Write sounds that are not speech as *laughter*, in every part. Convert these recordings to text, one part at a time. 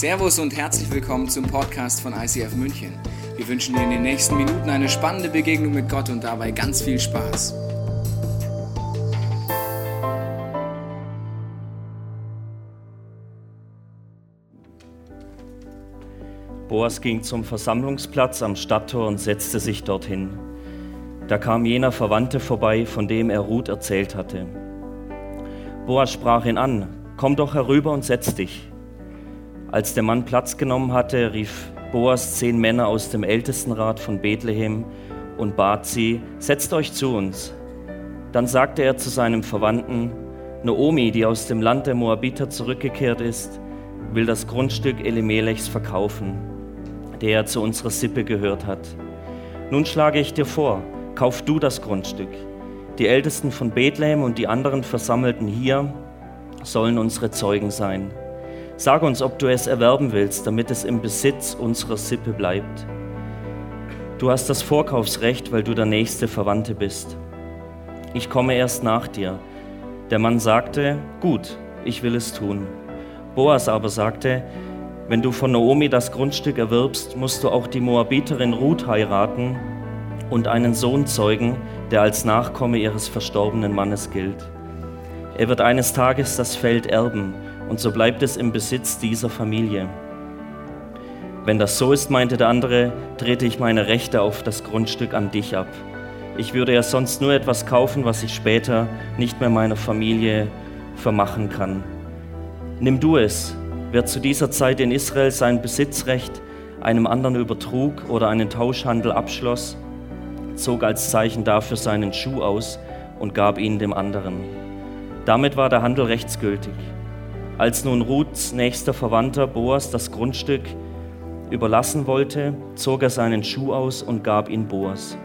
Servus und herzlich willkommen zum Podcast von ICF München. Wir wünschen dir in den nächsten Minuten eine spannende Begegnung mit Gott und dabei ganz viel Spaß. Boas ging zum Versammlungsplatz am Stadttor und setzte sich dorthin. Da kam jener Verwandte vorbei, von dem er Ruth erzählt hatte. Boas sprach ihn an, komm doch herüber und setz dich. Als der Mann Platz genommen hatte, rief Boas zehn Männer aus dem Ältestenrat von Bethlehem und bat sie, setzt euch zu uns. Dann sagte er zu seinem Verwandten, Naomi, die aus dem Land der Moabiter zurückgekehrt ist, will das Grundstück Elimelechs verkaufen, der zu unserer Sippe gehört hat. Nun schlage ich dir vor, kauf du das Grundstück. Die Ältesten von Bethlehem und die anderen Versammelten hier sollen unsere Zeugen sein. Sag uns, ob du es erwerben willst, damit es im Besitz unserer Sippe bleibt. Du hast das Vorkaufsrecht, weil du der nächste Verwandte bist. Ich komme erst nach dir. Der Mann sagte, gut, ich will es tun. Boas aber sagte, wenn du von Naomi das Grundstück erwirbst, musst du auch die Moabiterin Ruth heiraten und einen Sohn zeugen, der als Nachkomme ihres verstorbenen Mannes gilt. Er wird eines Tages das Feld erben und so bleibt es im Besitz dieser Familie. Wenn das so ist, meinte der andere, trete ich meine Rechte auf das Grundstück an dich ab. Ich würde ja sonst nur etwas kaufen, was ich später nicht mehr meiner Familie vermachen kann. Nimm du es. Wer zu dieser Zeit in Israel sein Besitzrecht einem anderen übertrug oder einen Tauschhandel abschloss, zog als Zeichen dafür seinen Schuh aus und gab ihn dem anderen. Damit war der Handel rechtsgültig. Als nun Ruths nächster Verwandter Boas das Grundstück überlassen wollte, zog er seinen Schuh aus und gab ihn Boas.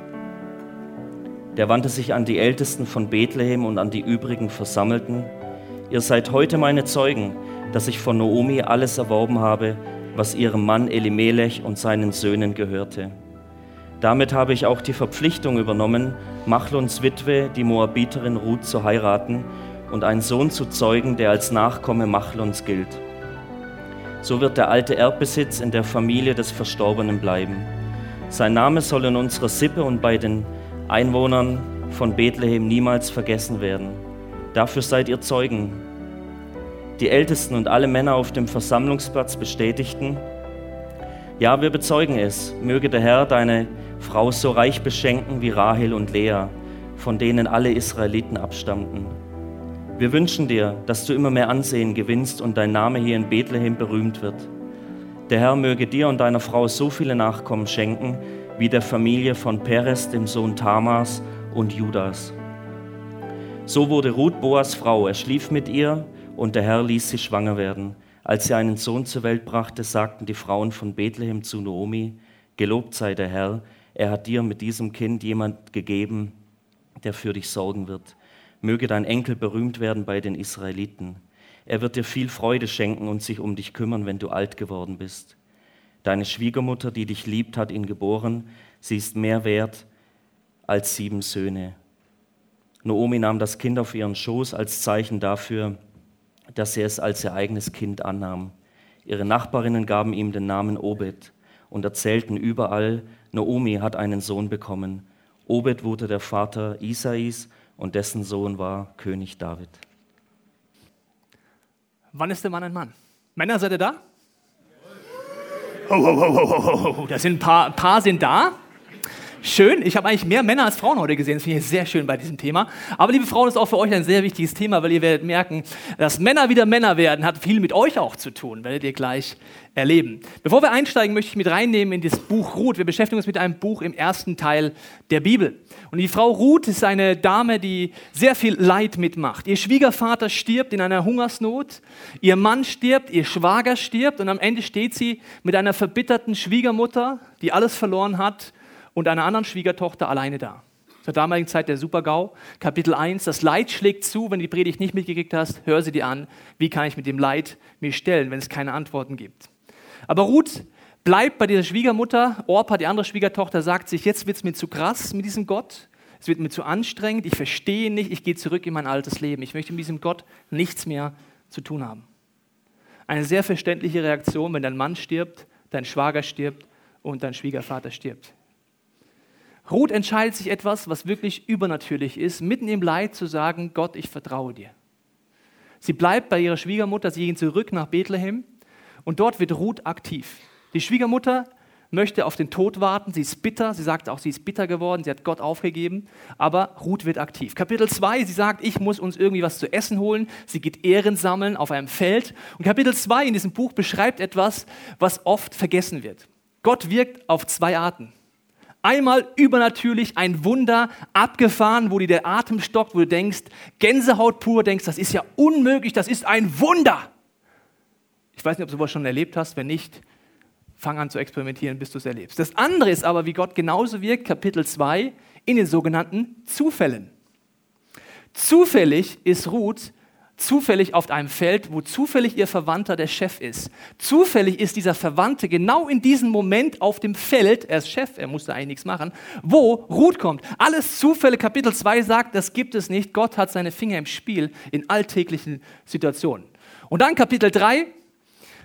Der wandte sich an die Ältesten von Bethlehem und an die übrigen Versammelten. Ihr seid heute meine Zeugen, dass ich von Naomi alles erworben habe, was ihrem Mann Elimelech und seinen Söhnen gehörte. Damit habe ich auch die Verpflichtung übernommen, Machlons Witwe, die Moabiterin Ruth, zu heiraten und einen Sohn zu zeugen, der als Nachkomme Machlons gilt. So wird der alte Erbbesitz in der Familie des Verstorbenen bleiben. Sein Name soll in unserer Sippe und bei den Einwohnern von Bethlehem niemals vergessen werden. Dafür seid ihr Zeugen. Die Ältesten und alle Männer auf dem Versammlungsplatz bestätigten, ja, wir bezeugen es, möge der Herr deine Frau so reich beschenken wie Rahel und Lea, von denen alle Israeliten abstammten. Wir wünschen dir, dass du immer mehr Ansehen gewinnst und dein Name hier in Bethlehem berühmt wird. Der Herr möge dir und deiner Frau so viele Nachkommen schenken, wie der Familie von Perez, dem Sohn Tamas und Judas. So wurde Ruth Boas Frau, er schlief mit ihr und der Herr ließ sie schwanger werden. Als sie einen Sohn zur Welt brachte, sagten die Frauen von Bethlehem zu Naomi, Gelobt sei der Herr, er hat dir mit diesem Kind jemand gegeben, der für dich sorgen wird. Möge dein Enkel berühmt werden bei den Israeliten. Er wird dir viel Freude schenken und sich um dich kümmern, wenn du alt geworden bist. Deine Schwiegermutter, die dich liebt, hat ihn geboren. Sie ist mehr wert als sieben Söhne. Naomi nahm das Kind auf ihren Schoß als Zeichen dafür, dass sie es als ihr eigenes Kind annahm. Ihre Nachbarinnen gaben ihm den Namen Obed und erzählten überall, Naomi hat einen Sohn bekommen. Obed wurde der Vater Isais und dessen Sohn war König David. Wann ist der Mann ein Mann? Männer, seid ihr da? Ho, ho, ho, ho, ho, ho. Da sind ein paar, paar sind da. Schön, ich habe eigentlich mehr Männer als Frauen heute gesehen. Das finde ich sehr schön bei diesem Thema. Aber liebe Frauen, ist auch für euch ein sehr wichtiges Thema, weil ihr werdet merken, dass Männer wieder Männer werden, hat viel mit euch auch zu tun, werdet ihr gleich erleben. Bevor wir einsteigen, möchte ich mit reinnehmen in das Buch Ruth. Wir beschäftigen uns mit einem Buch im ersten Teil der Bibel. Und die Frau Ruth ist eine Dame, die sehr viel Leid mitmacht. Ihr Schwiegervater stirbt in einer Hungersnot, ihr Mann stirbt, ihr Schwager stirbt und am Ende steht sie mit einer verbitterten Schwiegermutter, die alles verloren hat und einer anderen Schwiegertochter alleine da. Zur damaligen Zeit der Supergau, Kapitel 1, das Leid schlägt zu, wenn du die Predigt nicht mitgekriegt hast, hör sie dir an, wie kann ich mit dem Leid mich stellen, wenn es keine Antworten gibt. Aber Ruth bleibt bei dieser Schwiegermutter, Orpa, die andere Schwiegertochter, sagt sich, jetzt wird es mir zu krass mit diesem Gott, es wird mir zu anstrengend, ich verstehe nicht, ich gehe zurück in mein altes Leben, ich möchte mit diesem Gott nichts mehr zu tun haben. Eine sehr verständliche Reaktion, wenn dein Mann stirbt, dein Schwager stirbt und dein Schwiegervater stirbt. Ruth entscheidet sich etwas, was wirklich übernatürlich ist, mitten im Leid zu sagen, Gott, ich vertraue dir. Sie bleibt bei ihrer Schwiegermutter, sie gehen zurück nach Bethlehem und dort wird Ruth aktiv. Die Schwiegermutter möchte auf den Tod warten, sie ist bitter, sie sagt auch, sie ist bitter geworden, sie hat Gott aufgegeben, aber Ruth wird aktiv. Kapitel 2, sie sagt, ich muss uns irgendwie was zu essen holen, sie geht Ehren sammeln auf einem Feld. Und Kapitel 2 in diesem Buch beschreibt etwas, was oft vergessen wird. Gott wirkt auf zwei Arten. Einmal übernatürlich ein Wunder abgefahren, wo dir der Atem stockt, wo du denkst, Gänsehaut pur, denkst, das ist ja unmöglich, das ist ein Wunder. Ich weiß nicht, ob du sowas schon erlebt hast, wenn nicht, fang an zu experimentieren, bis du es erlebst. Das andere ist aber, wie Gott genauso wirkt, Kapitel 2, in den sogenannten Zufällen. Zufällig ist Ruth zufällig auf einem Feld, wo zufällig ihr Verwandter der Chef ist. Zufällig ist dieser Verwandte genau in diesem Moment auf dem Feld, er ist Chef, er musste eigentlich nichts machen, wo Ruth kommt. Alles Zufälle, Kapitel 2 sagt, das gibt es nicht. Gott hat seine Finger im Spiel in alltäglichen Situationen. Und dann Kapitel 3,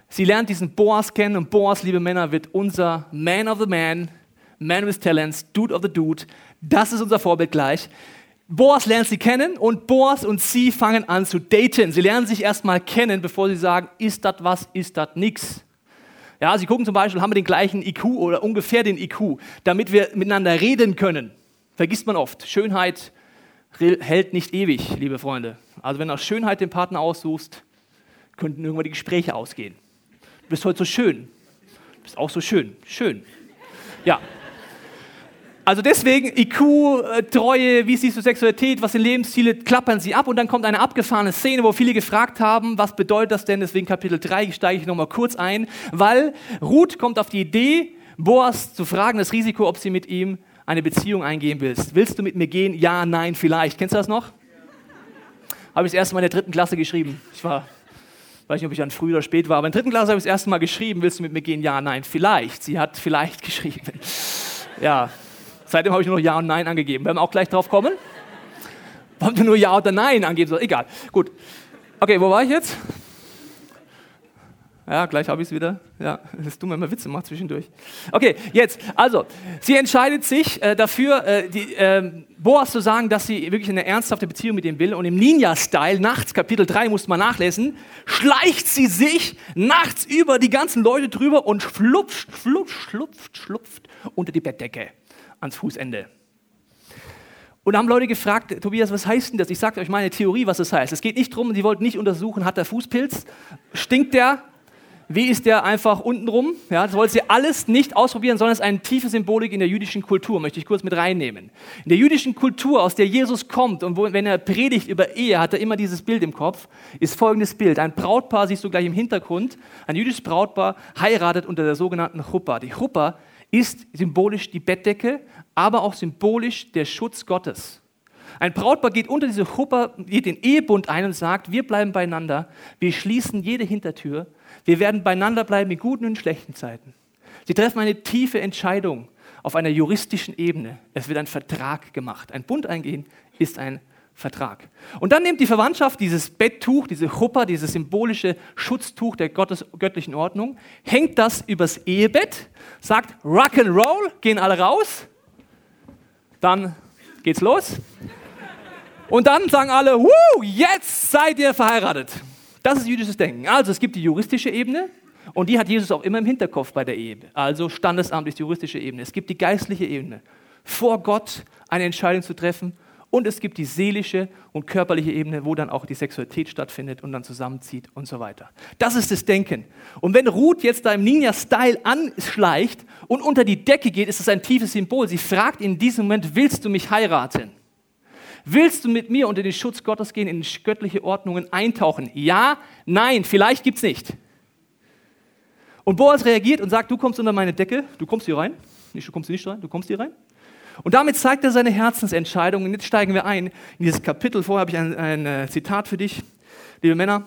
sie lernt diesen Boas kennen und Boas, liebe Männer, wird unser Man of the Man, Man with Talents, Dude of the Dude. Das ist unser Vorbild gleich. Boas lernt sie kennen und Boas und sie fangen an zu daten. Sie lernen sich erstmal kennen, bevor sie sagen, ist das was, ist das nix. Ja, sie gucken zum Beispiel, haben wir den gleichen IQ oder ungefähr den IQ, damit wir miteinander reden können. Vergisst man oft. Schönheit hält nicht ewig, liebe Freunde. Also wenn du aus Schönheit den Partner aussuchst, könnten irgendwann die Gespräche ausgehen. Du bist heute so schön. Du bist auch so schön. Schön. Ja. Also deswegen IQ, äh, Treue, wie siehst du Sexualität, was sind Lebensziele, klappern sie ab und dann kommt eine abgefahrene Szene, wo viele gefragt haben, was bedeutet das denn? Deswegen Kapitel 3 steige ich nochmal kurz ein, weil Ruth kommt auf die Idee, Boas zu fragen, das Risiko, ob sie mit ihm eine Beziehung eingehen willst. Willst du mit mir gehen? Ja, nein, vielleicht. Kennst du das noch? Habe ich das erste Mal in der dritten Klasse geschrieben. Ich war, weiß nicht, ob ich dann früh oder spät war, aber in der dritten Klasse habe ich das erste Mal geschrieben, willst du mit mir gehen? Ja, nein, vielleicht. Sie hat vielleicht *laughs* geschrieben. Ja, Seitdem habe ich nur noch Ja und Nein angegeben. Werden wir auch gleich drauf kommen? Warum du nur Ja oder Nein angeben? Egal. Gut. Okay, wo war ich jetzt? Ja, gleich habe ich es wieder. Ja, das ist dumm, wenn man Witze macht zwischendurch. Okay, jetzt, also, sie entscheidet sich äh, dafür, äh, die, äh, Boas zu sagen, dass sie wirklich eine ernsthafte Beziehung mit ihm will. Und im Ninja-Style, nachts, Kapitel 3, musste man nachlesen, schleicht sie sich nachts über die ganzen Leute drüber und schlupft, schlupft, schlupft, schlupft unter die Bettdecke ans Fußende. Und da haben Leute gefragt, Tobias, was heißt denn das? Ich sage euch meine Theorie, was das heißt. Es geht nicht darum, sie wollten nicht untersuchen, hat der Fußpilz, stinkt der, wie ist der einfach untenrum? Ja, das wollte sie alles nicht ausprobieren, sondern es ist eine tiefe Symbolik in der jüdischen Kultur, möchte ich kurz mit reinnehmen. In der jüdischen Kultur, aus der Jesus kommt und wo, wenn er predigt über Ehe, hat er immer dieses Bild im Kopf, ist folgendes Bild. Ein Brautpaar, siehst du gleich im Hintergrund, ein jüdisches Brautpaar heiratet unter der sogenannten Chuppa. Die Chuppa ist symbolisch die Bettdecke, aber auch symbolisch der Schutz Gottes. Ein Brautpaar geht unter diese Chuppah, geht den Ehebund ein und sagt, wir bleiben beieinander, wir schließen jede Hintertür, wir werden beieinander bleiben in guten und schlechten Zeiten. Sie treffen eine tiefe Entscheidung auf einer juristischen Ebene. Es wird ein Vertrag gemacht. Ein Bund eingehen ist ein Vertrag. Und dann nimmt die Verwandtschaft dieses Betttuch, diese Chuppa, dieses symbolische Schutztuch der Gottes, göttlichen Ordnung, hängt das übers Ehebett, sagt Rock'n'Roll, gehen alle raus, dann geht's los. Und dann sagen alle, Wuh, jetzt seid ihr verheiratet. Das ist jüdisches Denken. Also es gibt die juristische Ebene und die hat Jesus auch immer im Hinterkopf bei der Ehe. Also Standesamt ist die juristische Ebene. Es gibt die geistliche Ebene. Vor Gott eine Entscheidung zu treffen und es gibt die seelische und körperliche Ebene, wo dann auch die Sexualität stattfindet und dann zusammenzieht und so weiter. Das ist das Denken. Und wenn Ruth jetzt da im Ninja-Style anschleicht und unter die Decke geht, ist es ein tiefes Symbol. Sie fragt in diesem Moment, willst du mich heiraten? Willst du mit mir unter den Schutz Gottes gehen, in göttliche Ordnungen eintauchen? Ja, nein, vielleicht gibt es nicht. Und Boas reagiert und sagt, du kommst unter meine Decke, du kommst hier rein. Nicht, du kommst hier nicht rein, du kommst hier rein. Und damit zeigt er seine Herzensentscheidung. Und jetzt steigen wir ein in dieses Kapitel. Vorher habe ich ein, ein äh, Zitat für dich, liebe Männer.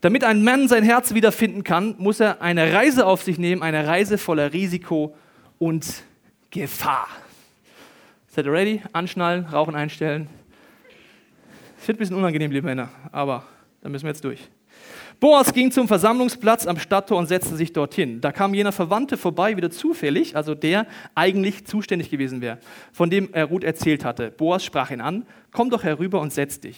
Damit ein Mann sein Herz wiederfinden kann, muss er eine Reise auf sich nehmen, eine Reise voller Risiko und Gefahr. Seid ihr ready? Anschnallen, Rauchen einstellen. Es wird ein bisschen unangenehm, liebe Männer, aber da müssen wir jetzt durch. Boas ging zum Versammlungsplatz am Stadttor und setzte sich dorthin. Da kam jener Verwandte vorbei, wieder zufällig, also der eigentlich zuständig gewesen wäre, von dem er Ruth erzählt hatte. Boas sprach ihn an, komm doch herüber und setz dich.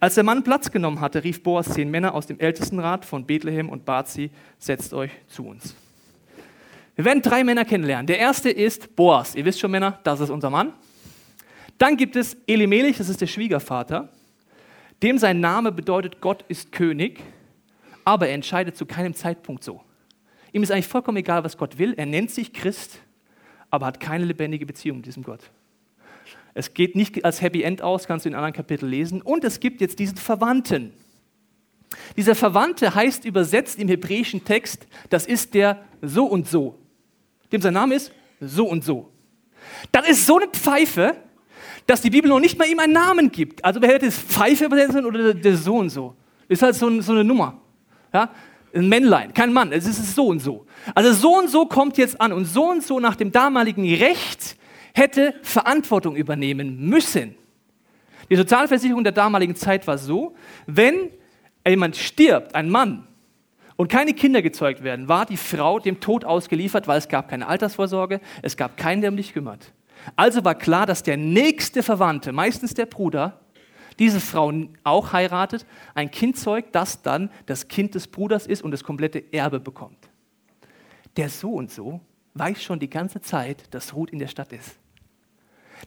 Als der Mann Platz genommen hatte, rief Boas zehn Männer aus dem Ältestenrat von Bethlehem und bat sie, setzt euch zu uns. Wir werden drei Männer kennenlernen. Der erste ist Boas. Ihr wisst schon, Männer, das ist unser Mann. Dann gibt es Elimelech, das ist der Schwiegervater. Dem sein Name bedeutet, Gott ist König aber er entscheidet zu keinem Zeitpunkt so. Ihm ist eigentlich vollkommen egal, was Gott will. Er nennt sich Christ, aber hat keine lebendige Beziehung mit diesem Gott. Es geht nicht als Happy End aus, kannst du in anderen Kapiteln lesen. Und es gibt jetzt diesen Verwandten. Dieser Verwandte heißt übersetzt im hebräischen Text, das ist der so und so. Dem sein Name ist so und so. Das ist so eine Pfeife, dass die Bibel noch nicht mal ihm einen Namen gibt. Also wer hätte es Pfeife übersetzen oder der so und so? Ist halt so, so eine Nummer. Ja? Ein Männlein, kein Mann, es ist so und so. Also so und so kommt jetzt an und so und so nach dem damaligen Recht hätte Verantwortung übernehmen müssen. Die Sozialversicherung der damaligen Zeit war so, wenn jemand stirbt, ein Mann, und keine Kinder gezeugt werden, war die Frau dem Tod ausgeliefert, weil es gab keine Altersvorsorge, es gab keinen, der um dich kümmert. Also war klar, dass der nächste Verwandte, meistens der Bruder, diese Frau auch heiratet, ein Kind zeugt, das dann das Kind des Bruders ist und das komplette Erbe bekommt. Der so und so weiß schon die ganze Zeit, dass Ruth in der Stadt ist.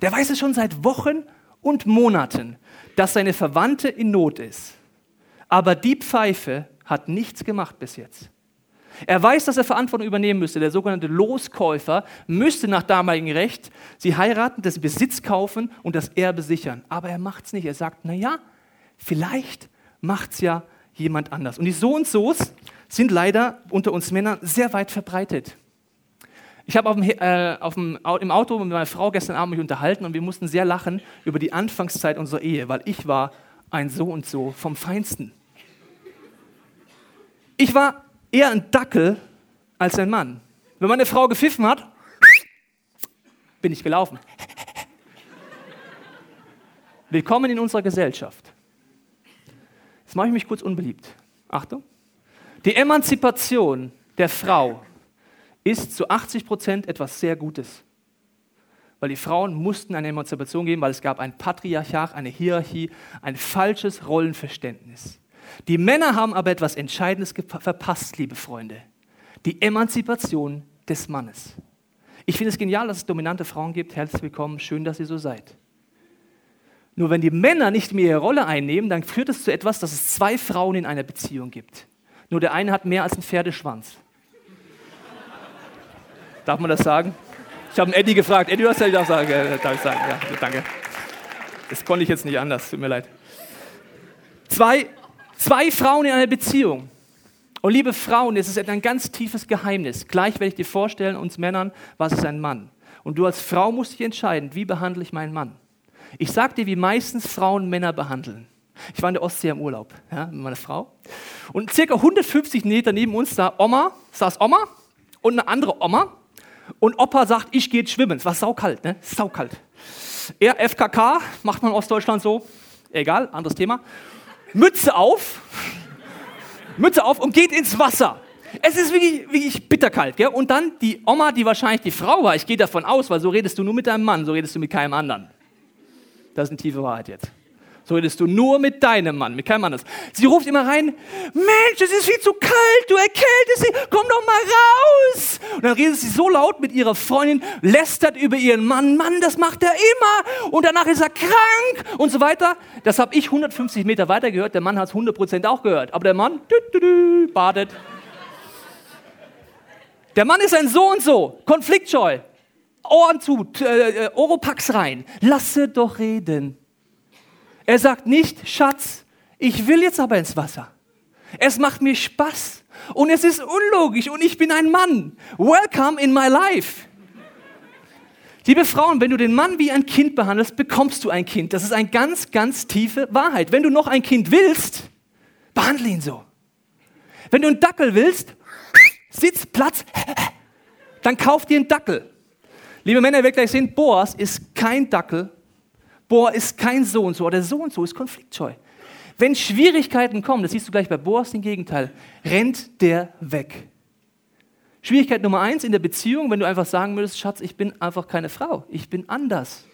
Der weiß es schon seit Wochen und Monaten, dass seine Verwandte in Not ist. Aber die Pfeife hat nichts gemacht bis jetzt. Er weiß, dass er Verantwortung übernehmen müsste. Der sogenannte Loskäufer müsste nach damaligem Recht sie heiraten, das Besitz kaufen und das Erbe sichern. Aber er macht es nicht. Er sagt, naja, vielleicht macht es ja jemand anders. Und die So und Sos sind leider unter uns Männern sehr weit verbreitet. Ich habe äh, im Auto mit meiner Frau gestern Abend mich unterhalten und wir mussten sehr lachen über die Anfangszeit unserer Ehe, weil ich war ein So und So vom Feinsten. Ich war eher ein Dackel als ein Mann. Wenn meine Frau gepfiffen hat, bin ich gelaufen. Willkommen in unserer Gesellschaft. Jetzt mache ich mich kurz unbeliebt. Achtung. Die Emanzipation der Frau ist zu 80 Prozent etwas sehr Gutes. Weil die Frauen mussten eine Emanzipation geben, weil es gab ein Patriarchat, eine Hierarchie, ein falsches Rollenverständnis. Die Männer haben aber etwas Entscheidendes verpasst, liebe Freunde. Die Emanzipation des Mannes. Ich finde es genial, dass es dominante Frauen gibt. Herzlich willkommen, schön, dass ihr so seid. Nur wenn die Männer nicht mehr ihre Rolle einnehmen, dann führt es zu etwas, dass es zwei Frauen in einer Beziehung gibt. Nur der eine hat mehr als einen Pferdeschwanz. *laughs* Darf man das sagen? Ich habe Eddie gefragt. Eddie, du hast ja auch sagen. Äh, darf ich sagen? Ja, danke. Das konnte ich jetzt nicht anders. Tut mir leid. Zwei Zwei Frauen in einer Beziehung. Und liebe Frauen, es ist ein ganz tiefes Geheimnis. Gleich werde ich dir vorstellen, uns Männern, was ist ein Mann. Und du als Frau musst dich entscheiden, wie behandle ich meinen Mann. Ich sage dir, wie meistens Frauen Männer behandeln. Ich war in der Ostsee im Urlaub ja, mit meiner Frau. Und circa 150 Meter neben uns da Oma, saß Oma und eine andere Oma. Und Opa sagt, ich gehe schwimmen. Es war saukalt, ne? Saukalt. Er, FKK, macht man in Ostdeutschland so. Egal, anderes Thema. Mütze auf, Mütze auf und geht ins Wasser. Es ist wirklich, wirklich bitterkalt. Gell? Und dann die Oma, die wahrscheinlich die Frau war, ich gehe davon aus, weil so redest du nur mit deinem Mann, so redest du mit keinem anderen. Das ist eine tiefe Wahrheit jetzt. So redest du nur mit deinem Mann, mit keinem anders. Sie ruft immer rein, Mensch, es ist viel zu kalt, du erkältest sie, komm doch mal raus. Und dann redet sie so laut mit ihrer Freundin, lästert über ihren Mann, Mann, das macht er immer. Und danach ist er krank und so weiter. Das habe ich 150 Meter weiter gehört, der Mann hat es 100% auch gehört. Aber der Mann, dü, dü, dü, badet. Der Mann ist ein so und so, konfliktscheu. Ohren zu, äh, äh, Oropax rein. Lasse doch reden. Er sagt nicht, Schatz, ich will jetzt aber ins Wasser. Es macht mir Spaß und es ist unlogisch und ich bin ein Mann. Welcome in my life. Liebe Frauen, wenn du den Mann wie ein Kind behandelst, bekommst du ein Kind. Das ist eine ganz, ganz tiefe Wahrheit. Wenn du noch ein Kind willst, behandle ihn so. Wenn du einen Dackel willst, Sitz, Platz, dann kauf dir einen Dackel. Liebe Männer, ihr werdet gleich sehen, Boas ist kein Dackel, boah, ist kein so und so oder so und so ist konfliktscheu. Wenn Schwierigkeiten kommen, das siehst du gleich bei Boas im Gegenteil, rennt der weg. Schwierigkeit Nummer eins in der Beziehung, wenn du einfach sagen würdest, Schatz, ich bin einfach keine Frau, ich bin anders.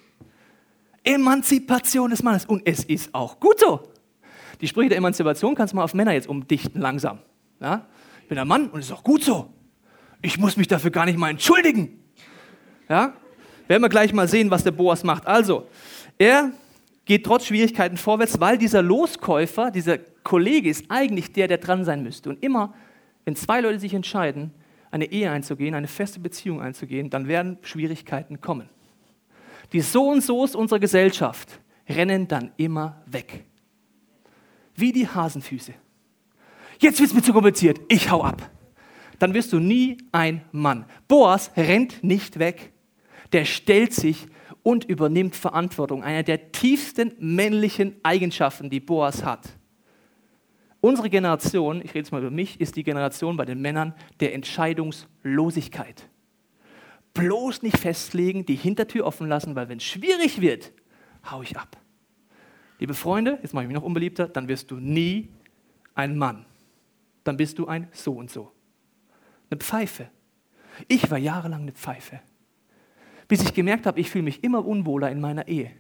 Emanzipation des Mannes. Und es ist auch gut so. Die Sprüche der Emanzipation kannst du mal auf Männer jetzt umdichten, langsam. Ja? Ich bin ein Mann und es ist auch gut so. Ich muss mich dafür gar nicht mal entschuldigen. Ja? Werden wir gleich mal sehen, was der Boas macht. Also, er geht trotz Schwierigkeiten vorwärts, weil dieser Loskäufer, dieser Kollege ist eigentlich der, der dran sein müsste. Und immer, wenn zwei Leute sich entscheiden, eine Ehe einzugehen, eine feste Beziehung einzugehen, dann werden Schwierigkeiten kommen. Die So und So's unserer Gesellschaft rennen dann immer weg. Wie die Hasenfüße. Jetzt wird es mir zu kompliziert, ich hau ab. Dann wirst du nie ein Mann. Boas rennt nicht weg. Der stellt sich und übernimmt Verantwortung. Eine der tiefsten männlichen Eigenschaften, die Boas hat. Unsere Generation, ich rede jetzt mal über mich, ist die Generation bei den Männern der Entscheidungslosigkeit. Bloß nicht festlegen, die Hintertür offen lassen, weil wenn es schwierig wird, hau ich ab. Liebe Freunde, jetzt mache ich mich noch unbeliebter, dann wirst du nie ein Mann. Dann bist du ein so und so. Eine Pfeife. Ich war jahrelang eine Pfeife bis ich gemerkt habe, ich fühle mich immer unwohler in meiner Ehe.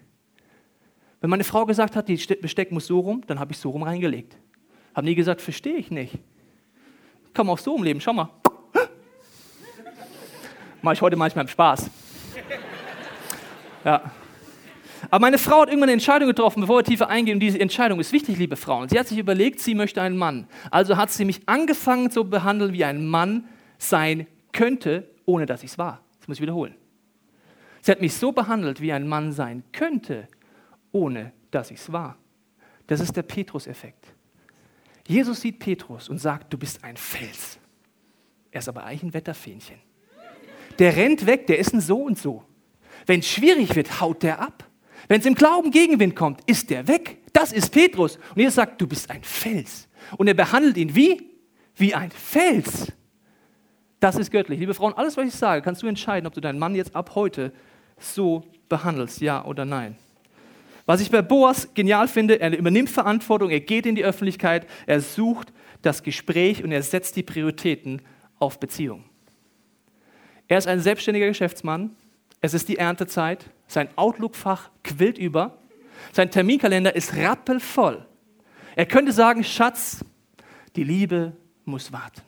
Wenn meine Frau gesagt hat, die Besteck muss so rum, dann habe ich so rum reingelegt. Habe nie gesagt, verstehe ich nicht. Kann man auch so umleben, schau mal. *laughs* Mache ich heute manchmal im Spaß. Ja. Aber meine Frau hat irgendwann eine Entscheidung getroffen, bevor wir tiefer eingehen. Und diese Entscheidung ist wichtig, liebe Frauen. Sie hat sich überlegt, sie möchte einen Mann. Also hat sie mich angefangen zu behandeln, wie ein Mann sein könnte, ohne dass ich es war. Das muss ich wiederholen. Sie hat mich so behandelt, wie ein Mann sein könnte, ohne dass ich es war. Das ist der Petrus-Effekt. Jesus sieht Petrus und sagt, du bist ein Fels. Er ist aber eigentlich ein Wetterfähnchen. Der rennt weg, der ist ein so und so. Wenn es schwierig wird, haut der ab. Wenn es im Glauben Gegenwind kommt, ist der weg. Das ist Petrus. Und Jesus sagt, du bist ein Fels. Und er behandelt ihn wie? Wie ein Fels. Das ist göttlich. Liebe Frauen, alles, was ich sage, kannst du entscheiden, ob du deinen Mann jetzt ab heute so behandelst, ja oder nein. Was ich bei Boas genial finde, er übernimmt Verantwortung, er geht in die Öffentlichkeit, er sucht das Gespräch und er setzt die Prioritäten auf Beziehung. Er ist ein selbstständiger Geschäftsmann, es ist die Erntezeit, sein Outlook-Fach quillt über, sein Terminkalender ist rappelvoll. Er könnte sagen, Schatz, die Liebe muss warten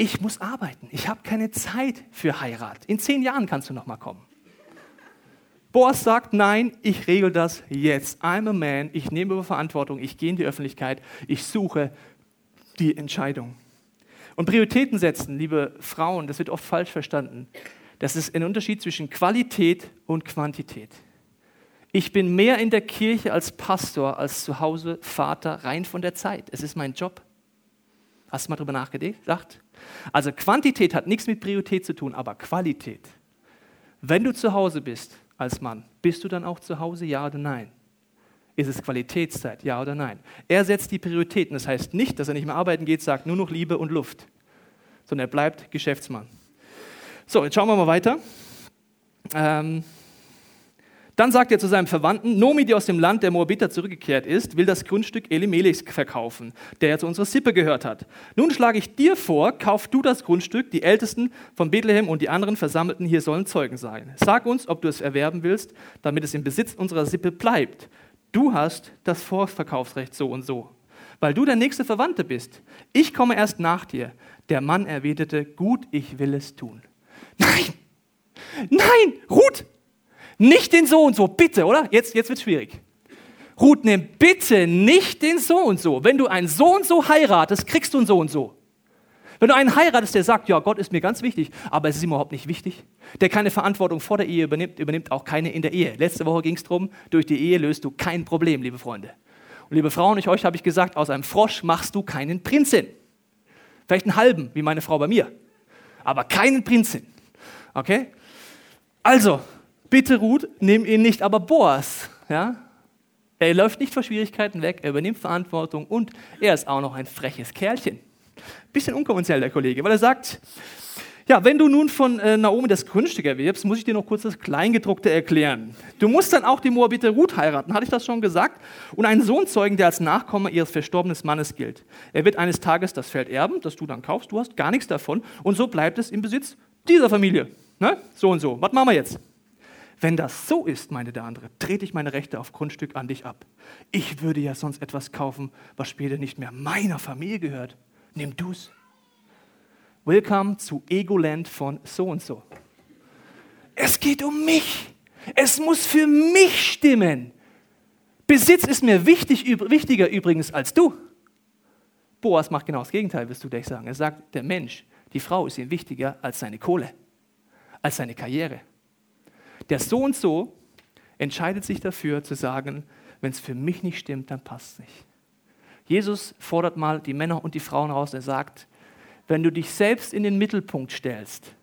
ich muss arbeiten. Ich habe keine Zeit für Heirat. In zehn Jahren kannst du noch mal kommen. Boas sagt, nein, ich regel das jetzt. I'm a man, ich nehme Verantwortung, ich gehe in die Öffentlichkeit, ich suche die Entscheidung. Und Prioritäten setzen, liebe Frauen, das wird oft falsch verstanden. Das ist ein Unterschied zwischen Qualität und Quantität. Ich bin mehr in der Kirche als Pastor, als zu Hause Vater, rein von der Zeit. Es ist mein Job. Hast du mal drüber nachgedacht? Also Quantität hat nichts mit Priorität zu tun, aber Qualität. Wenn du zu Hause bist als Mann, bist du dann auch zu Hause, ja oder nein? Ist es Qualitätszeit, ja oder nein? Er setzt die Prioritäten. Das heißt nicht, dass er nicht mehr arbeiten geht, sagt nur noch Liebe und Luft, sondern er bleibt Geschäftsmann. So, jetzt schauen wir mal weiter. Ähm, dann sagt er zu seinem Verwandten, Nomi, die aus dem Land der Moabiter zurückgekehrt ist, will das Grundstück Elimelechs verkaufen, der ja zu unserer Sippe gehört hat. Nun schlage ich dir vor, kauf du das Grundstück, die Ältesten von Bethlehem und die anderen Versammelten hier sollen Zeugen sein. Sag uns, ob du es erwerben willst, damit es im Besitz unserer Sippe bleibt. Du hast das Vorverkaufsrecht so und so, weil du der nächste Verwandte bist. Ich komme erst nach dir. Der Mann erwiderte, gut, ich will es tun. Nein, nein, Ruth, nicht den so und so, bitte, oder? Jetzt, jetzt wird schwierig. Ruth, nimm bitte nicht den so und so. Wenn du einen so und so heiratest, kriegst du einen so und so. Wenn du einen heiratest, der sagt, ja, Gott ist mir ganz wichtig, aber es ist ihm überhaupt nicht wichtig, der keine Verantwortung vor der Ehe übernimmt, übernimmt auch keine in der Ehe. Letzte Woche ging es darum, durch die Ehe löst du kein Problem, liebe Freunde. Und liebe Frauen, ich euch habe ich gesagt, aus einem Frosch machst du keinen Prinzen. Vielleicht einen halben, wie meine Frau bei mir, aber keinen Prinzen. Okay? Also, Bitte Ruth, nimm ihn nicht, aber Boas. Ja? Er läuft nicht vor Schwierigkeiten weg, er übernimmt Verantwortung und er ist auch noch ein freches Kerlchen. Bisschen unkonventionell, der Kollege, weil er sagt, Ja, wenn du nun von äh, Naomi das Grundstück erwirbst, muss ich dir noch kurz das Kleingedruckte erklären. Du musst dann auch die Moabiter Ruth heiraten, hatte ich das schon gesagt, und einen Sohn zeugen, der als Nachkomme ihres verstorbenen Mannes gilt. Er wird eines Tages das Feld erben, das du dann kaufst, du hast gar nichts davon, und so bleibt es im Besitz dieser Familie. Ne? So und so. Was machen wir jetzt? Wenn das so ist, meinte der andere, trete ich meine Rechte auf Grundstück an dich ab. Ich würde ja sonst etwas kaufen, was später nicht mehr meiner Familie gehört. Nimm du's. Willkommen zu Egoland von so und so. Es geht um mich. Es muss für mich stimmen. Besitz ist mir wichtig, wichtiger übrigens als du. Boas macht genau das Gegenteil, wirst du gleich sagen. Er sagt, der Mensch, die Frau ist ihm wichtiger als seine Kohle, als seine Karriere. Der so und so entscheidet sich dafür zu sagen, wenn es für mich nicht stimmt, dann passt es nicht. Jesus fordert mal die Männer und die Frauen raus. Er sagt, wenn du dich selbst in den Mittelpunkt stellst,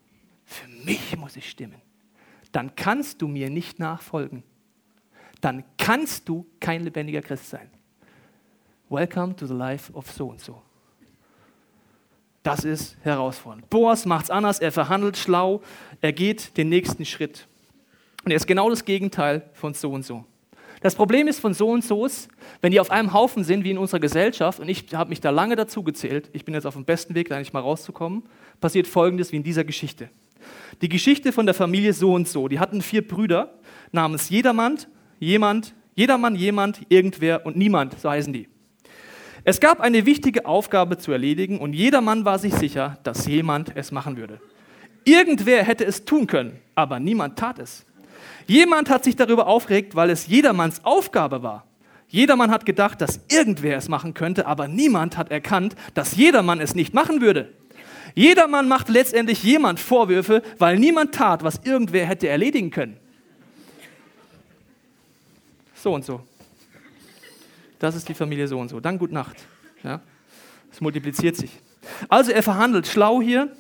für mich muss ich stimmen, dann kannst du mir nicht nachfolgen. Dann kannst du kein lebendiger Christ sein. Welcome to the life of so und so. Das ist herausfordernd. Boas macht es anders, er verhandelt schlau, er geht den nächsten Schritt. Und er ist genau das Gegenteil von so und so. Das Problem ist von so und so, wenn die auf einem Haufen sind, wie in unserer Gesellschaft, und ich habe mich da lange dazu gezählt, ich bin jetzt auf dem besten Weg, da nicht mal rauszukommen, passiert Folgendes wie in dieser Geschichte. Die Geschichte von der Familie so und so, die hatten vier Brüder namens Jedermann, jemand, Jedermann, jemand, irgendwer und niemand, so heißen die. Es gab eine wichtige Aufgabe zu erledigen und jedermann war sich sicher, dass jemand es machen würde. Irgendwer hätte es tun können, aber niemand tat es. Jemand hat sich darüber aufgeregt, weil es jedermanns Aufgabe war. Jedermann hat gedacht, dass irgendwer es machen könnte, aber niemand hat erkannt, dass jedermann es nicht machen würde. Jedermann macht letztendlich jemand Vorwürfe, weil niemand tat, was irgendwer hätte erledigen können. So und so. Das ist die Familie so und so. Dann gute Nacht. Ja? Es multipliziert sich. Also er verhandelt schlau hier,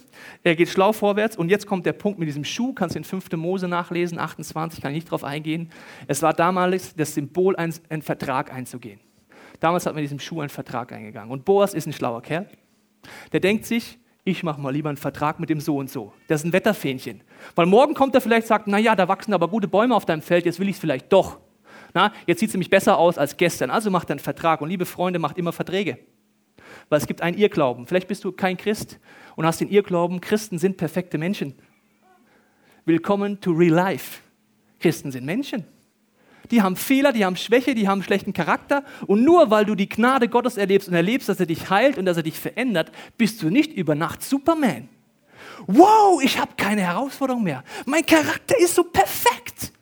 er geht schlau vorwärts und jetzt kommt der Punkt mit diesem Schuh, kannst du in 5. Mose nachlesen, 28, kann ich nicht drauf eingehen. Es war damals das Symbol, einen, Vertrag einzugehen. Damals hat man mit diesem Schuh einen Vertrag eingegangen. Und Boas ist ein schlauer Kerl. Der denkt sich, ich mache mal lieber einen Vertrag mit dem so und so. Das ist ein Wetterfähnchen. Weil morgen kommt er vielleicht und sagt, naja, da wachsen aber gute Bäume auf deinem Feld, jetzt will ich es vielleicht doch. Na, jetzt sieht es nämlich besser aus als gestern. Also macht er einen Vertrag. Und liebe Freunde, macht immer Verträge. Weil es gibt einen Irrglauben. Vielleicht bist du kein Christ und hast den Irrglauben, Christen sind perfekte Menschen. Willkommen to real life. Christen sind Menschen. Die haben Fehler, die haben Schwäche, die haben schlechten Charakter. Und nur weil du die Gnade Gottes erlebst und erlebst, dass er dich heilt und dass er dich verändert, bist du nicht über Nacht Superman. Wow, ich habe keine Herausforderung mehr. Mein Charakter ist so perfekt.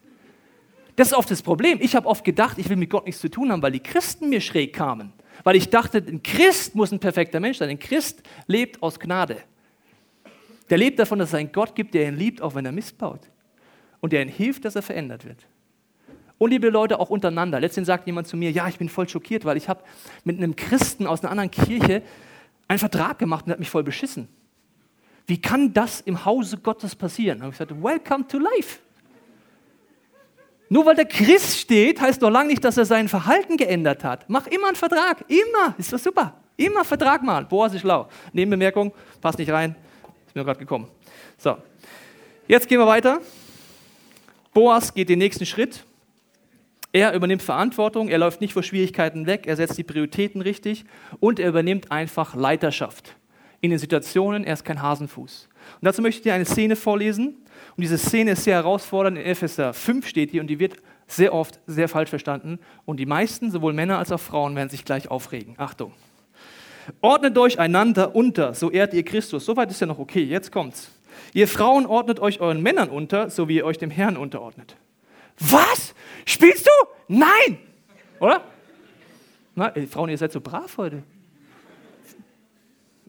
Das ist oft das Problem. Ich habe oft gedacht, ich will mit Gott nichts zu tun haben, weil die Christen mir schräg kamen. Weil ich dachte, ein Christ muss ein perfekter Mensch sein. Ein Christ lebt aus Gnade. Der lebt davon, dass es einen Gott gibt, der ihn liebt, auch wenn er missbaut. Und der ihm hilft, dass er verändert wird. Und liebe Leute, auch untereinander. Letztens sagt jemand zu mir, ja, ich bin voll schockiert, weil ich habe mit einem Christen aus einer anderen Kirche einen Vertrag gemacht und hat mich voll beschissen. Wie kann das im Hause Gottes passieren? Da habe ich gesagt, welcome to life. Nur weil der Christ steht, heißt noch lange nicht, dass er sein Verhalten geändert hat. Mach immer einen Vertrag. Immer. Ist doch super. Immer Vertrag machen. Boah, ist schlau. Nebenbemerkung, passt nicht rein. Ist mir gerade gekommen. So. Jetzt gehen wir weiter. Boas geht den nächsten Schritt. Er übernimmt Verantwortung, er läuft nicht vor Schwierigkeiten weg, er setzt die Prioritäten richtig und er übernimmt einfach Leiterschaft in den Situationen, er ist kein Hasenfuß. Und dazu möchte ich dir eine Szene vorlesen und diese Szene ist sehr herausfordernd. In Epheser 5 steht hier und die wird sehr oft sehr falsch verstanden. Und die meisten, sowohl Männer als auch Frauen, werden sich gleich aufregen. Achtung. Ordnet euch einander unter, so ehrt ihr Christus. Soweit ist ja noch okay, jetzt kommt's. Ihr Frauen ordnet euch euren Männern unter, so wie ihr euch dem Herrn unterordnet. Was? Spielst du? Nein! Oder? Na, Frauen, ihr seid so brav heute.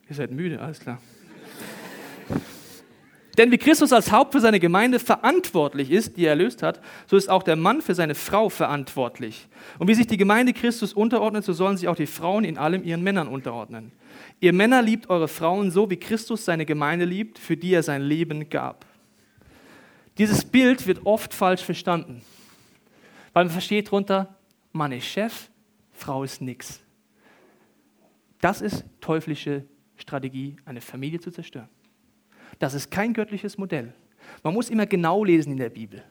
Ihr seid müde, alles klar. Denn wie Christus als Haupt für seine Gemeinde verantwortlich ist, die er erlöst hat, so ist auch der Mann für seine Frau verantwortlich. Und wie sich die Gemeinde Christus unterordnet, so sollen sich auch die Frauen in allem ihren Männern unterordnen. Ihr Männer liebt eure Frauen so, wie Christus seine Gemeinde liebt, für die er sein Leben gab. Dieses Bild wird oft falsch verstanden, weil man versteht darunter, Mann ist Chef, Frau ist nix. Das ist teuflische Strategie, eine Familie zu zerstören. Das ist kein göttliches Modell. Man muss immer genau lesen in der Bibel.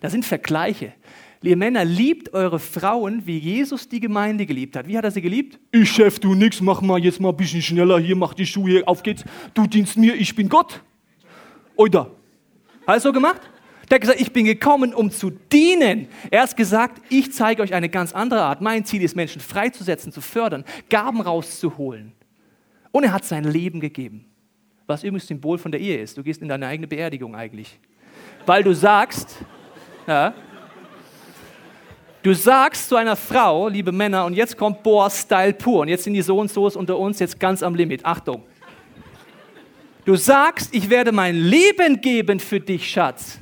Da sind Vergleiche. Ihr Männer, liebt eure Frauen, wie Jesus die Gemeinde geliebt hat. Wie hat er sie geliebt? Ich Chef, du nix, mach mal jetzt mal ein bisschen schneller hier, mach die Schuhe, auf geht's. Du dienst mir, ich bin Gott. Oder? Hat er so gemacht? Der hat gesagt, ich bin gekommen, um zu dienen. Er hat gesagt, ich zeige euch eine ganz andere Art. Mein Ziel ist, Menschen freizusetzen, zu fördern, Gaben rauszuholen. Und er hat sein Leben gegeben. Was übrigens Symbol von der Ehe ist. Du gehst in deine eigene Beerdigung eigentlich. Weil du sagst, ja, du sagst zu einer Frau, liebe Männer, und jetzt kommt Boas-Style pur. Und jetzt sind die so und so unter uns jetzt ganz am Limit. Achtung. Du sagst, ich werde mein Leben geben für dich, Schatz.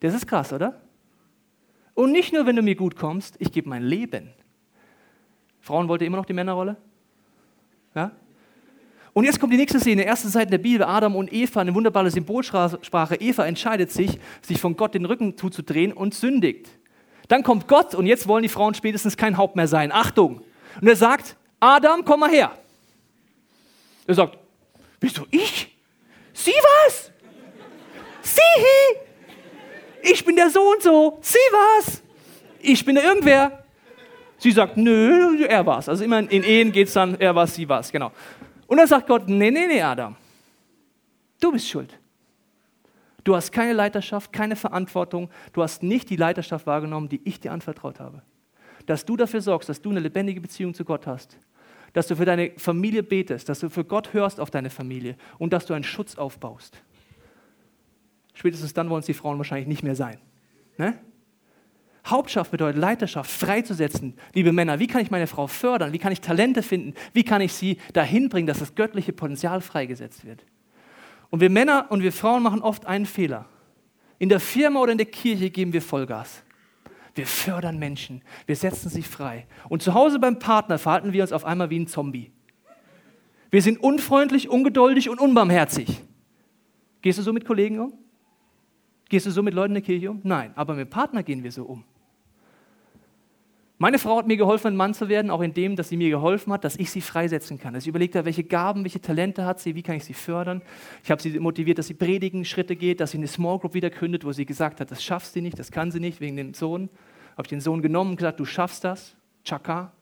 Das ist krass, oder? Und nicht nur, wenn du mir gut kommst, ich gebe mein Leben. Frauen wollte immer noch die Männerrolle? Ja? Und jetzt kommt die nächste Szene, erste Seite der Bibel, Adam und Eva, eine wunderbare Symbolsprache. Eva entscheidet sich, sich von Gott den Rücken zuzudrehen und sündigt. Dann kommt Gott und jetzt wollen die Frauen spätestens kein Haupt mehr sein. Achtung! Und er sagt, Adam, komm mal her. Er sagt, wieso ich? Sie was? Sie? ich bin der so und so, sie war's. Ich bin der irgendwer. Sie sagt, nö, er war's. Also immer in Ehen geht es dann, er war's, sie war's, genau. Und dann sagt Gott, nee, nee, nee, Adam, du bist schuld. Du hast keine Leiterschaft, keine Verantwortung. Du hast nicht die Leiterschaft wahrgenommen, die ich dir anvertraut habe. Dass du dafür sorgst, dass du eine lebendige Beziehung zu Gott hast. Dass du für deine Familie betest, dass du für Gott hörst auf deine Familie und dass du einen Schutz aufbaust. Spätestens dann wollen es die Frauen wahrscheinlich nicht mehr sein. Ne? Hauptschaft bedeutet Leiterschaft, freizusetzen. Liebe Männer, wie kann ich meine Frau fördern? Wie kann ich Talente finden? Wie kann ich sie dahin bringen, dass das göttliche Potenzial freigesetzt wird? Und wir Männer und wir Frauen machen oft einen Fehler. In der Firma oder in der Kirche geben wir Vollgas. Wir fördern Menschen, wir setzen sie frei. Und zu Hause beim Partner verhalten wir uns auf einmal wie ein Zombie. Wir sind unfreundlich, ungeduldig und unbarmherzig. Gehst du so mit Kollegen um? Gehst du so mit Leuten in der Kirche um? Nein, aber mit Partner gehen wir so um. Meine Frau hat mir geholfen, ein Mann zu werden, auch in dem, dass sie mir geholfen hat, dass ich sie freisetzen kann. Dass ich überlegt habe, welche Gaben, welche Talente hat sie, wie kann ich sie fördern. Ich habe sie motiviert, dass sie predigen, Schritte geht, dass sie eine Small Group wieder gründet, wo sie gesagt hat, das schafft sie nicht, das kann sie nicht, wegen dem Sohn. Habe ich den Sohn genommen und gesagt, du schaffst das. Chaka.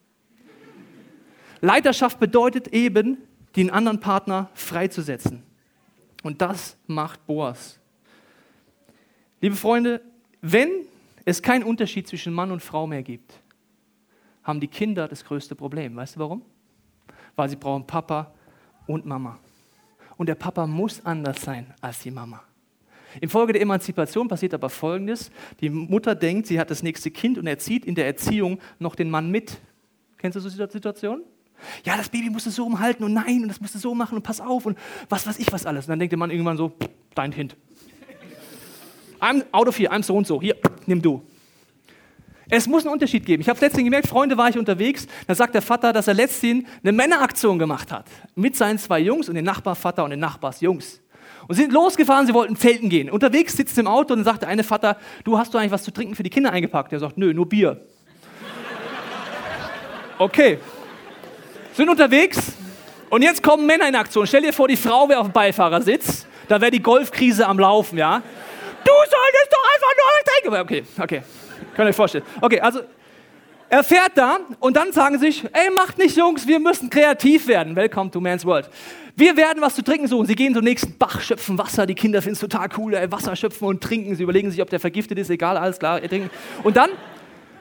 Leiterschaft bedeutet eben, den anderen Partner freizusetzen. Und das macht Boas. Liebe Freunde, wenn es keinen Unterschied zwischen Mann und Frau mehr gibt, haben die Kinder das größte Problem. Weißt du warum? Weil sie brauchen Papa und Mama. Und der Papa muss anders sein als die Mama. Infolge der Emanzipation passiert aber Folgendes. Die Mutter denkt, sie hat das nächste Kind und erzieht in der Erziehung noch den Mann mit. Kennst du so Situationen? Ja, das Baby musst du so umhalten und nein, und das musst du so machen und pass auf und was weiß ich was alles. Und dann denkt der Mann irgendwann so, dein Kind. I'm out of here, I'm so und so. Hier, nimm du. Es muss einen Unterschied geben. Ich habe letztens gemerkt, Freunde war ich unterwegs, da sagt der Vater, dass er letztens eine Männeraktion gemacht hat. Mit seinen zwei Jungs und den Nachbarvater und den Nachbarsjungs. Und sie sind losgefahren, sie wollten zelten gehen. Unterwegs sitzt im Auto und dann sagt der eine Vater, du hast du eigentlich was zu trinken für die Kinder eingepackt? Der sagt, nö, nur Bier. *laughs* Okay. Sind unterwegs und jetzt kommen Männer in Aktion. Stell dir vor, die Frau wäre auf dem Beifahrersitz, da wäre die Golfkrise am Laufen, ja? Du solltest doch einfach nur trinken. Okay, okay. Könnt ihr euch vorstellen. Okay, also er fährt da und dann sagen sie sich, ey, macht nicht Jungs, wir müssen kreativ werden. Welcome to Man's World. Wir werden was zu trinken suchen. Sie gehen zum nächsten Bach, schöpfen Wasser. Die Kinder finden es total cool, ey, Wasser schöpfen und trinken. Sie überlegen sich, ob der vergiftet ist. Egal, alles klar, trinken. Und dann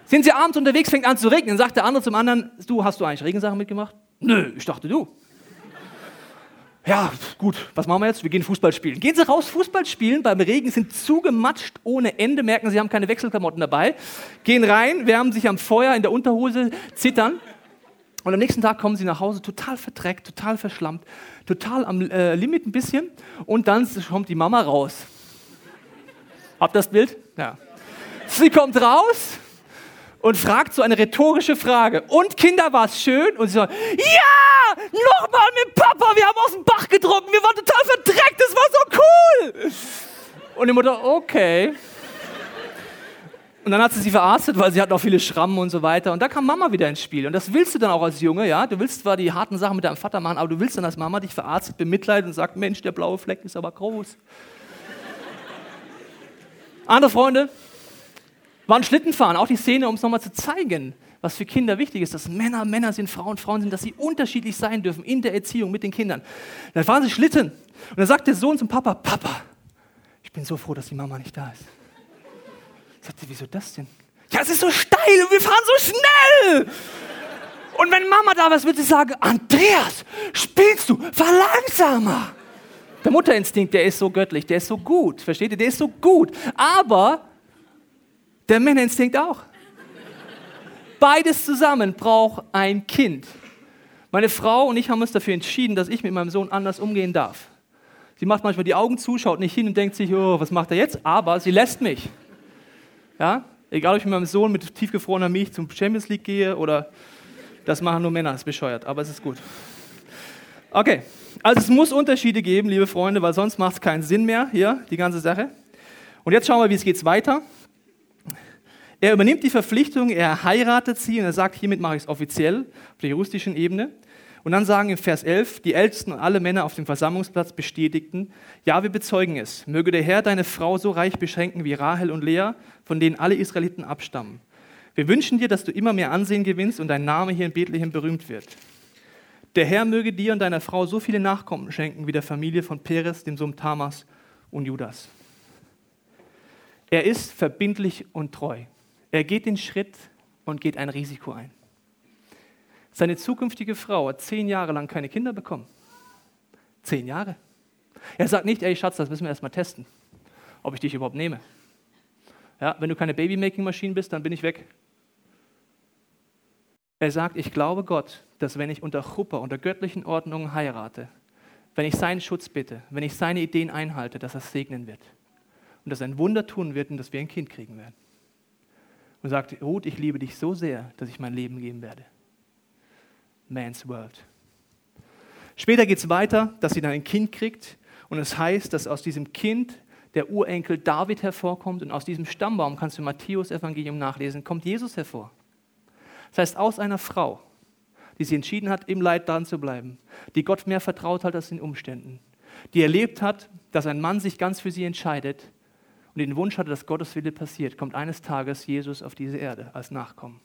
sind sie abends unterwegs, fängt an zu regnen. Dann sagt der andere zum anderen, du, hast du eigentlich Regensachen mitgemacht? Nö, ich dachte du ja, gut, was machen wir jetzt? Wir gehen Fußball spielen. Gehen Sie raus, Fußball spielen, beim Regen sind zugematscht ohne Ende, merken, Sie haben keine Wechselklamotten dabei, gehen rein, wärmen sich am Feuer in der Unterhose, zittern. Und am nächsten Tag kommen sie nach Hause total verdreckt, total verschlammt, total am äh, Limit ein bisschen. Und dann kommt die Mama raus. Habt ihr das Bild? Ja. Sie kommt raus, und fragt so eine rhetorische Frage. Und Kinder, war es schön? Und sie sagen, ja, nochmal mit Papa, wir haben aus dem Bach getrunken, wir waren total verdreckt, das war so cool. Und die Mutter, okay. Und dann hat sie sie verarztet, weil sie hat auch viele Schrammen und so weiter. Und da kam Mama wieder ins Spiel. Und das willst du dann auch als Junge, ja? Du willst zwar die harten Sachen mit deinem Vater machen, aber du willst dann als Mama dich verarztet, bemitleidet und sagt, Mensch, der blaue Fleck ist aber groß. Andere Freunde waren Schlittenfahren, auch die Szene, um es nochmal zu zeigen, was für Kinder wichtig ist, dass Männer Männer sind, Frauen Frauen sind, dass sie unterschiedlich sein dürfen in der Erziehung mit den Kindern. Dann fahren sie Schlitten und dann sagt der Sohn zum Papa, Papa, ich bin so froh, dass die Mama nicht da ist. Sagt sie, wieso das denn? Ja, es ist so steil und wir fahren so schnell. Und wenn Mama da ist, wird sie sagen, Andreas, spielst du, fahr langsamer. Der Mutterinstinkt, der ist so göttlich, der ist so gut, versteht ihr? Der ist so gut. Aber der Männerinstinkt auch. Beides zusammen braucht ein Kind. Meine Frau und ich haben uns dafür entschieden, dass ich mit meinem Sohn anders umgehen darf. Sie macht manchmal die Augen zu, schaut nicht hin und denkt sich, oh, was macht er jetzt? Aber sie lässt mich. Ja? Egal, ob ich mit meinem Sohn mit tiefgefrorener Milch zum Champions League gehe oder das machen nur Männer, ist bescheuert, aber es ist gut. Okay, also es muss Unterschiede geben, liebe Freunde, weil sonst macht es keinen Sinn mehr hier, die ganze Sache. Und jetzt schauen wir, wie es geht weiter. Er übernimmt die Verpflichtung, er heiratet sie und er sagt, hiermit mache ich es offiziell auf der juristischen Ebene. Und dann sagen in Vers 11, die Ältesten und alle Männer auf dem Versammlungsplatz bestätigten, ja, wir bezeugen es, möge der Herr deine Frau so reich beschenken wie Rahel und Lea, von denen alle Israeliten abstammen. Wir wünschen dir, dass du immer mehr Ansehen gewinnst und dein Name hier in Bethlehem berühmt wird. Der Herr möge dir und deiner Frau so viele Nachkommen schenken wie der Familie von Peres, dem Sohn Tamas und Judas. Er ist verbindlich und treu. Er geht den Schritt und geht ein Risiko ein. Seine zukünftige Frau hat zehn Jahre lang keine Kinder bekommen. Zehn Jahre. Er sagt nicht, ey Schatz, das müssen wir erstmal testen, ob ich dich überhaupt nehme. Ja, wenn du keine Babymaking-Maschine bist, dann bin ich weg. Er sagt, ich glaube Gott, dass wenn ich unter Chuppah, unter göttlichen Ordnungen heirate, wenn ich seinen Schutz bitte, wenn ich seine Ideen einhalte, dass er segnen wird. Und dass er ein Wunder tun wird und dass wir ein Kind kriegen werden. Und sagt, Ruth, ich liebe dich so sehr, dass ich mein Leben geben werde. Man's World. Später geht es weiter, dass sie dann ein Kind kriegt und es heißt, dass aus diesem Kind der Urenkel David hervorkommt und aus diesem Stammbaum, kannst du Matthäus Evangelium nachlesen, kommt Jesus hervor. Das heißt, aus einer Frau, die sich entschieden hat, im Leid dran zu bleiben, die Gott mehr vertraut hat als den Umständen, die erlebt hat, dass ein Mann sich ganz für sie entscheidet und den Wunsch hatte, dass Gottes Wille passiert, kommt eines Tages Jesus auf diese Erde als Nachkommen.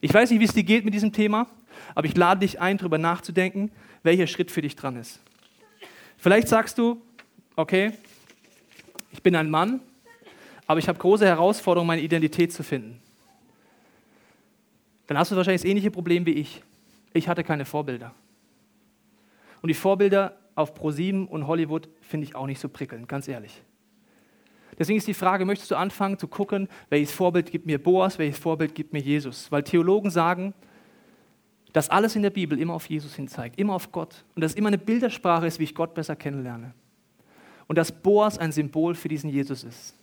Ich weiß nicht, wie es dir geht mit diesem Thema, aber ich lade dich ein, darüber nachzudenken, welcher Schritt für dich dran ist. Vielleicht sagst du, okay, ich bin ein Mann, aber ich habe große Herausforderungen, meine Identität zu finden. Dann hast du wahrscheinlich das ähnliche Problem wie ich. Ich hatte keine Vorbilder. Und die Vorbilder auf ProSieben und Hollywood finde ich auch nicht so prickelnd, ganz ehrlich. Deswegen ist die Frage, möchtest du anfangen zu gucken, welches Vorbild gibt mir Boas, welches Vorbild gibt mir Jesus? Weil Theologen sagen, dass alles in der Bibel immer auf Jesus hin zeigt, immer auf Gott. Und dass immer eine Bildersprache ist, wie ich Gott besser kennenlerne. Und dass Boas ein Symbol für diesen Jesus ist.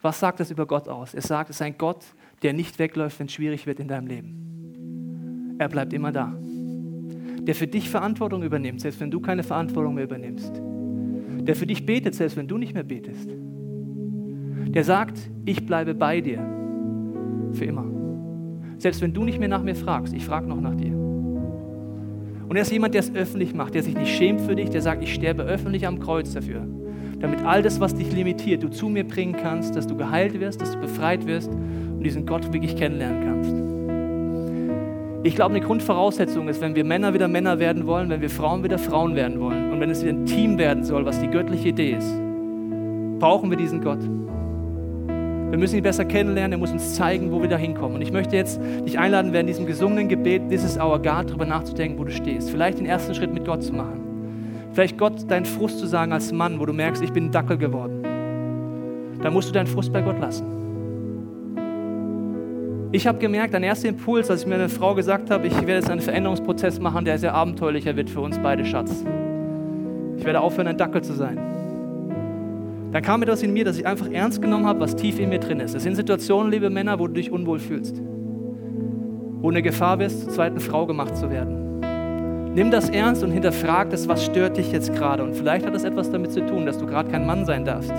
Was sagt das über Gott aus? Er sagt, es ist ein Gott, der nicht wegläuft, wenn es schwierig wird in deinem Leben. Er bleibt immer da. Der für dich Verantwortung übernimmt, selbst wenn du keine Verantwortung mehr übernimmst. Der für dich betet, selbst wenn du nicht mehr betest der sagt, ich bleibe bei dir für immer. Selbst wenn du nicht mehr nach mir fragst, ich frage noch nach dir. Und er ist jemand, der es öffentlich macht, der sich nicht schämt für dich, der sagt, ich sterbe öffentlich am Kreuz dafür, damit all das, was dich limitiert, du zu mir bringen kannst, dass du geheilt wirst, dass du befreit wirst und diesen Gott wirklich kennenlernen kannst. Ich glaube, eine Grundvoraussetzung ist, wenn wir Männer wieder Männer werden wollen, wenn wir Frauen wieder Frauen werden wollen und wenn es wieder ein Team werden soll, was die göttliche Idee ist, brauchen wir diesen Gott. Wir müssen ihn besser kennenlernen. Er muss uns zeigen, wo wir da hinkommen. Und ich möchte jetzt dich einladen, während diesem gesungenen Gebet, This is our God, darüber nachzudenken, wo du stehst. Vielleicht den ersten Schritt mit Gott zu machen. Vielleicht Gott deinen Frust zu sagen als Mann, wo du merkst, ich bin ein Dackel geworden. Da musst du deinen Frust bei Gott lassen. Ich habe gemerkt, ein erster Impuls, als ich mir eine Frau gesagt habe, ich werde jetzt einen Veränderungsprozess machen, der sehr abenteuerlicher wird für uns beide, Schatz. Ich werde aufhören, ein Dackel zu sein. Dann kam etwas in mir, dass ich einfach ernst genommen habe, was tief in mir drin ist. Es sind Situationen, liebe Männer, wo du dich unwohl fühlst. Wo eine Gefahr bist, zur zweiten Frau gemacht zu werden. Nimm das ernst und hinterfrag das, was stört dich jetzt gerade. Und vielleicht hat das etwas damit zu tun, dass du gerade kein Mann sein darfst.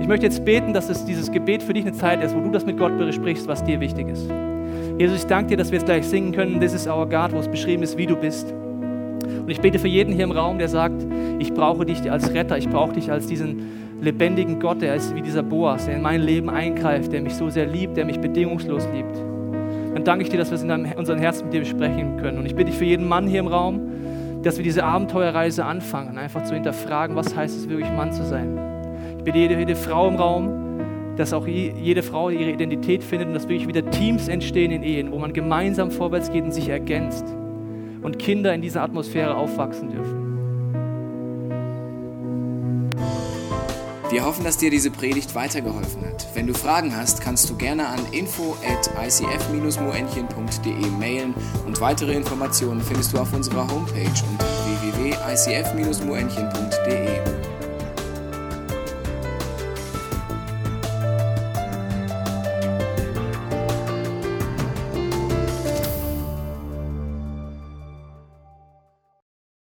Ich möchte jetzt beten, dass es dieses Gebet für dich eine Zeit ist, wo du das mit Gott besprichst, was dir wichtig ist. Jesus, ich danke dir, dass wir jetzt gleich singen können, This is our God, wo es beschrieben ist, wie du bist. Und ich bete für jeden hier im Raum, der sagt, ich brauche dich als Retter, ich brauche dich als diesen lebendigen Gott, der ist wie dieser Boas, der in mein Leben eingreift, der mich so sehr liebt, der mich bedingungslos liebt. Dann danke ich dir, dass wir es in unseren Herzen mit dir besprechen können. Und ich bitte dich für jeden Mann hier im Raum, dass wir diese Abenteuerreise anfangen, einfach zu hinterfragen, was heißt es wirklich, Mann zu sein. Ich bitte jede, jede Frau im Raum, dass auch jede Frau ihre Identität findet und dass wirklich wieder Teams entstehen in Ehen, wo man gemeinsam vorwärts geht und sich ergänzt und Kinder in dieser Atmosphäre aufwachsen dürfen. Wir hoffen, dass dir diese Predigt weitergeholfen hat. Wenn du Fragen hast, kannst du gerne an info at icf-moenchen.de mailen und weitere Informationen findest du auf unserer Homepage unter www.icf-moenchen.de.